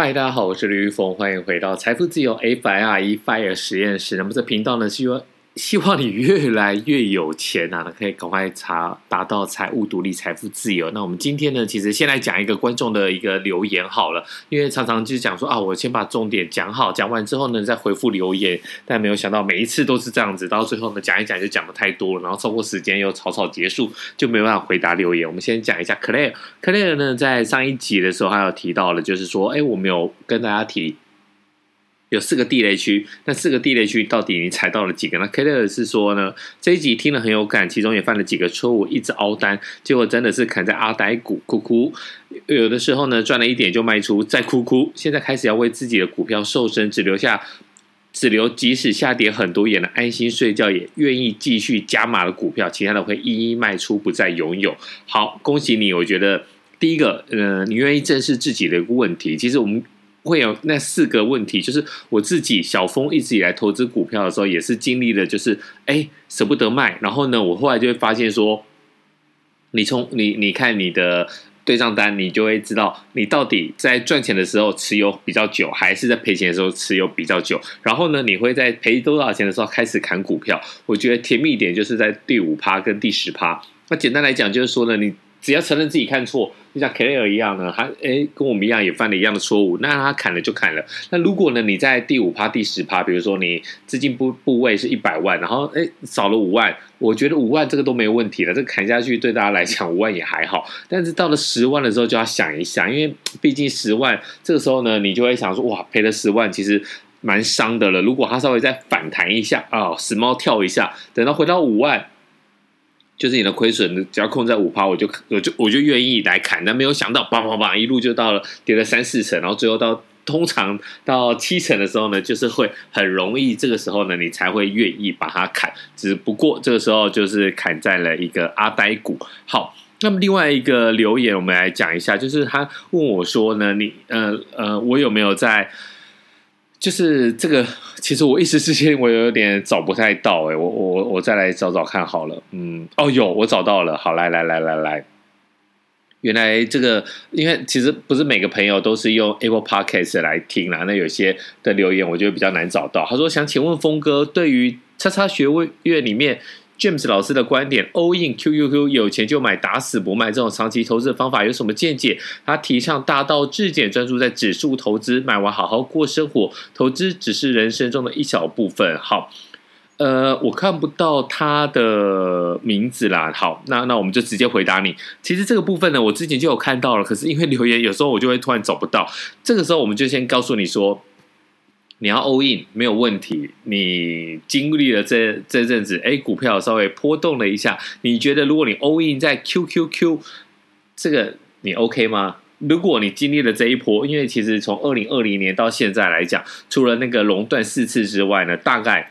嗨，大家好，我是李玉峰，欢迎回到财富自由 FIRE FIRE 实验室。那么这频道呢，希望希望你越来越有钱啊，可以赶快查达到财务独立、财富自由。那我们今天呢，其实先来讲一个观众的一个留言好了，因为常常就是讲说啊，我先把重点讲好，讲完之后呢，再回复留言。但没有想到每一次都是这样子，到最后呢，讲一讲就讲的太多了，然后超过时间又草草结束，就没办法回答留言。我们先讲一下 Claire，Claire 呢，在上一集的时候还有提到了，就是说，哎，我没有跟大家提。有四个地雷区，那四个地雷区到底你踩到了几个？那 Keller 是说呢，这一集听了很有感，其中也犯了几个错误，一直凹单，结果真的是砍在阿呆股，哭哭。有的时候呢，赚了一点就卖出，再哭哭。现在开始要为自己的股票瘦身，只留下，只留即使下跌很多也能安心睡觉，也愿意继续加码的股票，其他的会一一卖出，不再拥有。好，恭喜你！我觉得第一个，呃，你愿意正视自己的一个问题。其实我们。会有那四个问题，就是我自己小峰一直以来投资股票的时候，也是经历了，就是哎舍不得卖，然后呢，我后来就会发现说，你从你你看你的对账单，你就会知道你到底在赚钱的时候持有比较久，还是在赔钱的时候持有比较久。然后呢，你会在赔多少钱的时候开始砍股票。我觉得甜蜜一点就是在第五趴跟第十趴。那简单来讲，就是说呢，你。只要承认自己看错，就像 Claire 一样呢，他诶跟我们一样也犯了一样的错误，那他砍了就砍了。那如果呢，你在第五趴、第十趴，比如说你资金部部位是一百万，然后诶少了五万，我觉得五万这个都没问题了，这砍下去对大家来讲五万也还好。但是到了十万的时候就要想一想，因为毕竟十万这个时候呢，你就会想说哇，赔了十万其实蛮伤的了。如果它稍微再反弹一下啊，死猫跳一下，等到回到五万。就是你的亏损，只要控在五趴，我就我就我就愿意来砍。但没有想到，叭叭叭，一路就到了跌了三四成，然后最后到通常到七成的时候呢，就是会很容易，这个时候呢，你才会愿意把它砍。只不过这个时候就是砍在了一个阿呆股。好，那么另外一个留言，我们来讲一下，就是他问我说呢，你呃呃，我有没有在？就是这个，其实我一时之间我有点找不太到哎，我我我再来找找看好了，嗯，哦有，我找到了，好，来来来来来，原来这个，因为其实不是每个朋友都是用 Apple Podcast 来听啦，那有些的留言我觉得比较难找到。他说想请问峰哥，对于叉叉学位院里面。James 老师的观点，all in QQQ，有钱就买，打死不卖，这种长期投资的方法有什么见解？他提倡大道至简，专注在指数投资，买完好好过生活，投资只是人生中的一小部分。好，呃，我看不到他的名字啦。好，那那我们就直接回答你。其实这个部分呢，我之前就有看到了，可是因为留言有时候我就会突然找不到，这个时候我们就先告诉你说。你要 all in 没有问题，你经历了这这阵子，哎，股票稍微波动了一下，你觉得如果你 all in 在 QQQ 这个你 OK 吗？如果你经历了这一波，因为其实从二零二零年到现在来讲，除了那个熔断四次之外呢，大概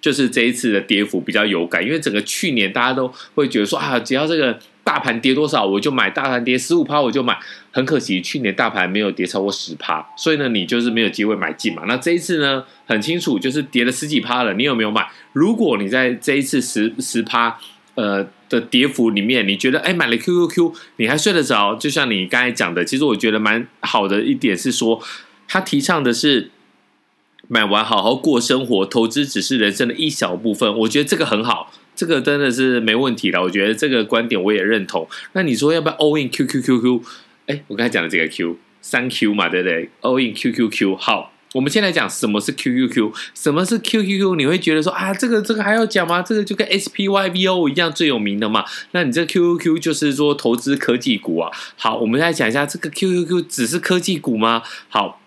就是这一次的跌幅比较有感，因为整个去年大家都会觉得说啊，只要这个。大盘跌多少我就买，大盘跌十五趴我就买。很可惜，去年大盘没有跌超过十趴，所以呢，你就是没有机会买进嘛。那这一次呢，很清楚，就是跌了十几趴了，你有没有买？如果你在这一次十十趴呃的跌幅里面，你觉得哎买了 QQQ 你还睡得着？就像你刚才讲的，其实我觉得蛮好的一点是说，他提倡的是买完好好过生活，投资只是人生的一小部分。我觉得这个很好。这个真的是没问题的，我觉得这个观点我也认同。那你说要不要 all in Q Q Q Q？哎，我刚才讲的这个 Q 三 Q 嘛，对不对？all in Q Q Q。好，我们先来讲什么是 Q Q Q，什么是 Q Q Q？你会觉得说啊，这个这个还要讲吗？这个就跟 S P Y V O 一样最有名的嘛。那你这 Q Q Q 就是说投资科技股啊。好，我们来讲一下这个 Q Q Q 只是科技股吗？好，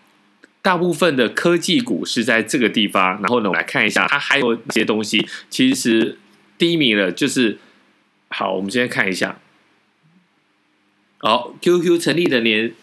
大部分的科技股是在这个地方。然后呢，我们来看一下它还有一些东西，其实。第一名了，就是好。我们先看一下，好，QQ 成立的年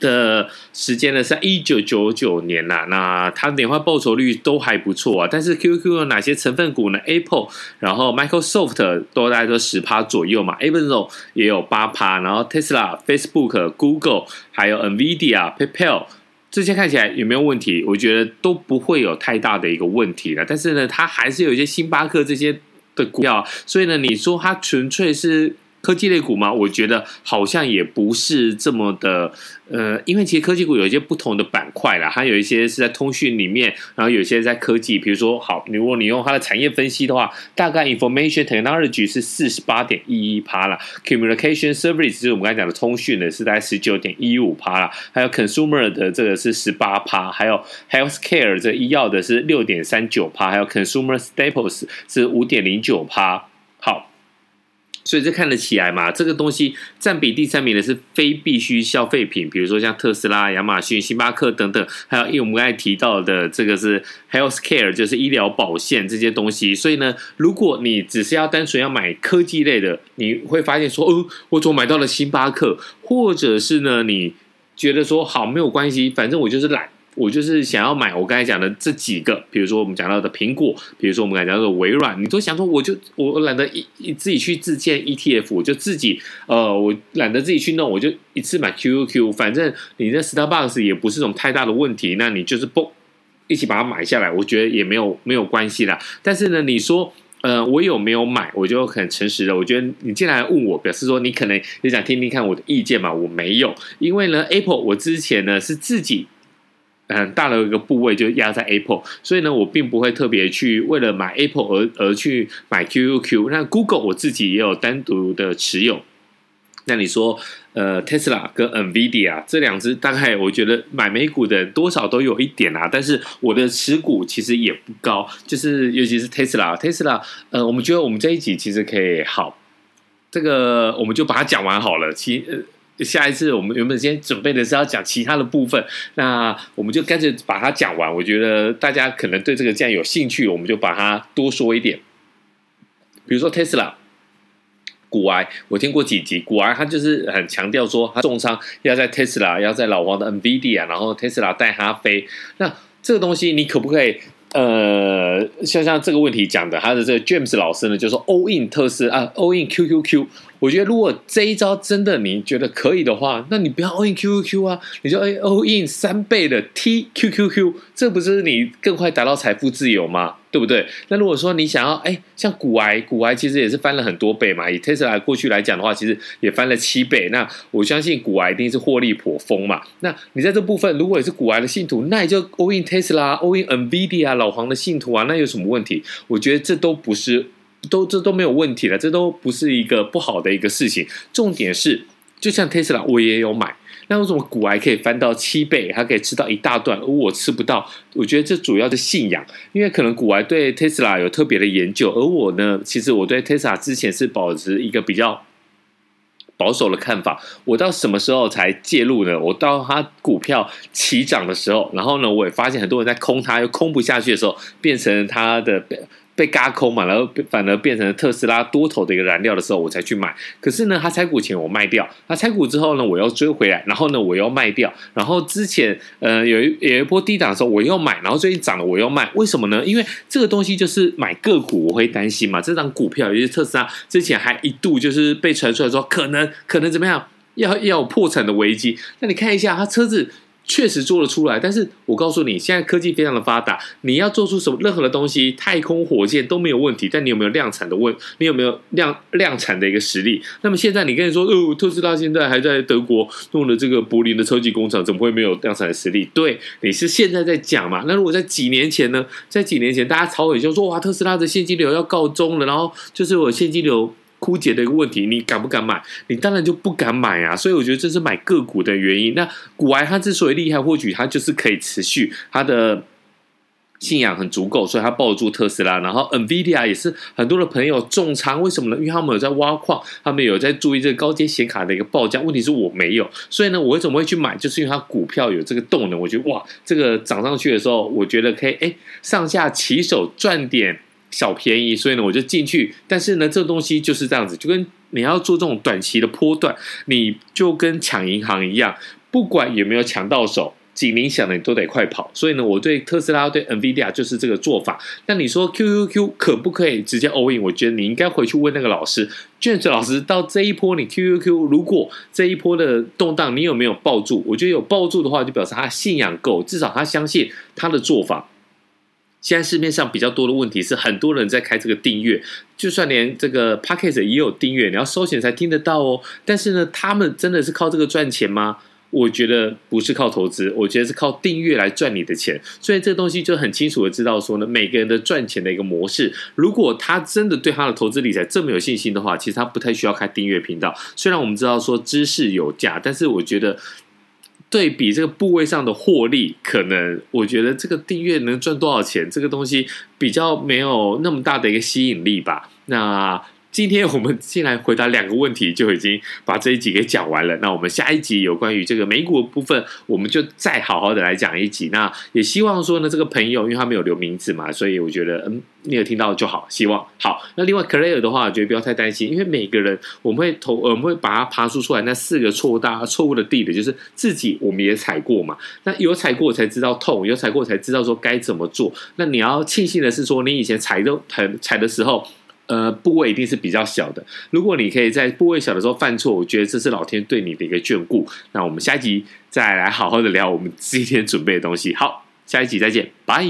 的时间呢是在一九九九年啦，那它年化报酬率都还不错啊。但是 QQQ 有哪些成分股呢？Apple，然后 Microsoft 都大概都十趴左右嘛，Amazon 也有八趴，然后 Tesla、Facebook、Google 还有 Nvidia、PayPal 这些看起来有没有问题？我觉得都不会有太大的一个问题了。但是呢，它还是有一些星巴克这些的股票，所以呢，你说它纯粹是。科技类股吗？我觉得好像也不是这么的，呃，因为其实科技股有一些不同的板块啦，它有一些是在通讯里面，然后有一些在科技，比如说，好，如果你用它的产业分析的话，大概 information technology 是四十八点一一趴啦，communication service 就是我们刚才讲的通讯的是在十九点一五趴啦，还有 consumer 的这个是十八趴，还有 healthcare 这医药的是六点三九趴，还有 consumer staples 是五点零九趴，所以这看得起来嘛？这个东西占比第三名的是非必需消费品，比如说像特斯拉、亚马逊、星巴克等等，还有因为我们刚才提到的这个是 healthcare，就是医疗保险这些东西。所以呢，如果你只是要单纯要买科技类的，你会发现说，哦，我怎么买到了星巴克？或者是呢，你觉得说好没有关系，反正我就是懒。我就是想要买我刚才讲的这几个，比如说我们讲到的苹果，比如说我们刚才讲到的微软，你都想说，我就我懒得一一自己去自建 ETF，我就自己呃，我懒得自己去弄，我就一次买 QQQ，反正你的 Starbucks 也不是什么太大的问题，那你就是不一起把它买下来，我觉得也没有没有关系啦。但是呢，你说呃，我有没有买？我就很诚实的，我觉得你进来问我，表示说你可能也想听听看我的意见嘛。我没有，因为呢，Apple 我之前呢是自己。很大的一个部位就压在 Apple，所以呢，我并不会特别去为了买 Apple 而而去买 QQQ。那 Google 我自己也有单独的持有。那你说，呃，Tesla 跟 Nvidia 这两只，大概我觉得买美股的多少都有一点啊。但是我的持股其实也不高，就是尤其是 Tesla，Tesla，呃，我们觉得我们这一集其实可以好，这个我们就把它讲完好了。其呃。下一次我们原本先准备的是要讲其他的部分，那我们就干脆把它讲完。我觉得大家可能对这个这样有兴趣，我们就把它多说一点。比如说 Tesla，股癌，我听过几集，股癌他就是很强调说他重仓要在 Tesla，要在老王的 NVIDIA，然后 Tesla 带他飞。那这个东西你可不可以？呃，像像这个问题讲的，他的这个 James 老师呢，就说 all in 特斯啊，all in QQQ。我觉得如果这一招真的你觉得可以的话，那你不要 all in QQQ 啊，你就 all in 三倍的 TQQQ，这不是你更快达到财富自由吗？对不对？那如果说你想要，哎，像股癌，股癌其实也是翻了很多倍嘛。以 Tesla 过去来讲的话，其实也翻了七倍。那我相信股癌一定是获利颇丰嘛。那你在这部分，如果也是股癌的信徒，那你就 all in Tesla，all in NVIDIA 老黄的信徒啊，那有什么问题？我觉得这都不是，都这都没有问题了，这都不是一个不好的一个事情。重点是，就像 Tesla，我也有买。那为什么股癌可以翻到七倍，还可以吃到一大段，而我吃不到？我觉得这主要的信仰，因为可能股癌对 Tesla 有特别的研究，而我呢，其实我对 Tesla 之前是保持一个比较保守的看法。我到什么时候才介入呢？我到它股票起涨的时候，然后呢，我也发现很多人在空它，又空不下去的时候，变成它的。被嘎空嘛，然后反而变成了特斯拉多头的一个燃料的时候，我才去买。可是呢，它拆股前我卖掉，它拆股之后呢，我又追回来，然后呢，我又卖掉。然后之前呃有一有一波低档的时候，我又买，然后最近涨了，我又卖。为什么呢？因为这个东西就是买个股，我会担心嘛。这张股票，尤其特斯拉，之前还一度就是被传出来说可能可能怎么样，要要有破产的危机。那你看一下，它车子。确实做得出来，但是我告诉你，现在科技非常的发达，你要做出什么任何的东西，太空火箭都没有问题。但你有没有量产的问？你有没有量量产的一个实力？那么现在你跟人说，哦，特斯拉现在还在德国弄了这个柏林的超级工厂，怎么会没有量产的实力？对，你是现在在讲嘛？那如果在几年前呢？在几年前，大家吵很凶，说哇，特斯拉的现金流要告终了，然后就是我现金流。枯竭的一个问题，你敢不敢买？你当然就不敢买啊！所以我觉得这是买个股的原因。那股癌它之所以厉害，或许它就是可以持续，它的信仰很足够，所以它抱住特斯拉。然后 NVIDIA 也是很多的朋友重仓，为什么呢？因为他们有在挖矿，他们有在注意这个高阶显卡的一个报价。问题是我没有，所以呢，我为什么会去买？就是因为它股票有这个动能。我觉得哇，这个涨上去的时候，我觉得可以哎，上下起手赚点。小便宜，所以呢，我就进去。但是呢，这东西就是这样子，就跟你要做这种短期的波段，你就跟抢银行一样，不管有没有抢到手。警铃响了，你都得快跑。所以呢，我对特斯拉、对 NVIDIA 就是这个做法。那你说 QQQ 可不可以直接 all in？我觉得你应该回去问那个老师，James 老师。到这一波，你 QQQ 如果这一波的动荡，你有没有抱住？我觉得有抱住的话，就表示他信仰够，至少他相信他的做法。现在市面上比较多的问题是，很多人在开这个订阅，就算连这个 Podcast 也有订阅，你要收钱才听得到哦。但是呢，他们真的是靠这个赚钱吗？我觉得不是靠投资，我觉得是靠订阅来赚你的钱。所以这个东西就很清楚的知道说呢，每个人的赚钱的一个模式。如果他真的对他的投资理财这么有信心的话，其实他不太需要开订阅频道。虽然我们知道说知识有价，但是我觉得对比这个部位上的获利，可能我觉得这个订阅能赚多少钱，这个东西比较没有那么大的一个吸引力吧。那。今天我们先来回答两个问题，就已经把这一集给讲完了。那我们下一集有关于这个美股的部分，我们就再好好的来讲一集。那也希望说呢，这个朋友因为他没有留名字嘛，所以我觉得嗯，你有听到就好。希望好。那另外 Clare 的话，我觉得不要太担心，因为每个人我们会投，我们会把它爬出出来。那四个错误大错误的地的，就是自己我们也踩过嘛。那有踩过才知道痛，有踩过才知道说该怎么做。那你要庆幸的是说，你以前踩都踩踩的时候。呃，部位一定是比较小的。如果你可以在部位小的时候犯错，我觉得这是老天对你的一个眷顾。那我们下一集再来好好的聊我们今天准备的东西。好，下一集再见，拜。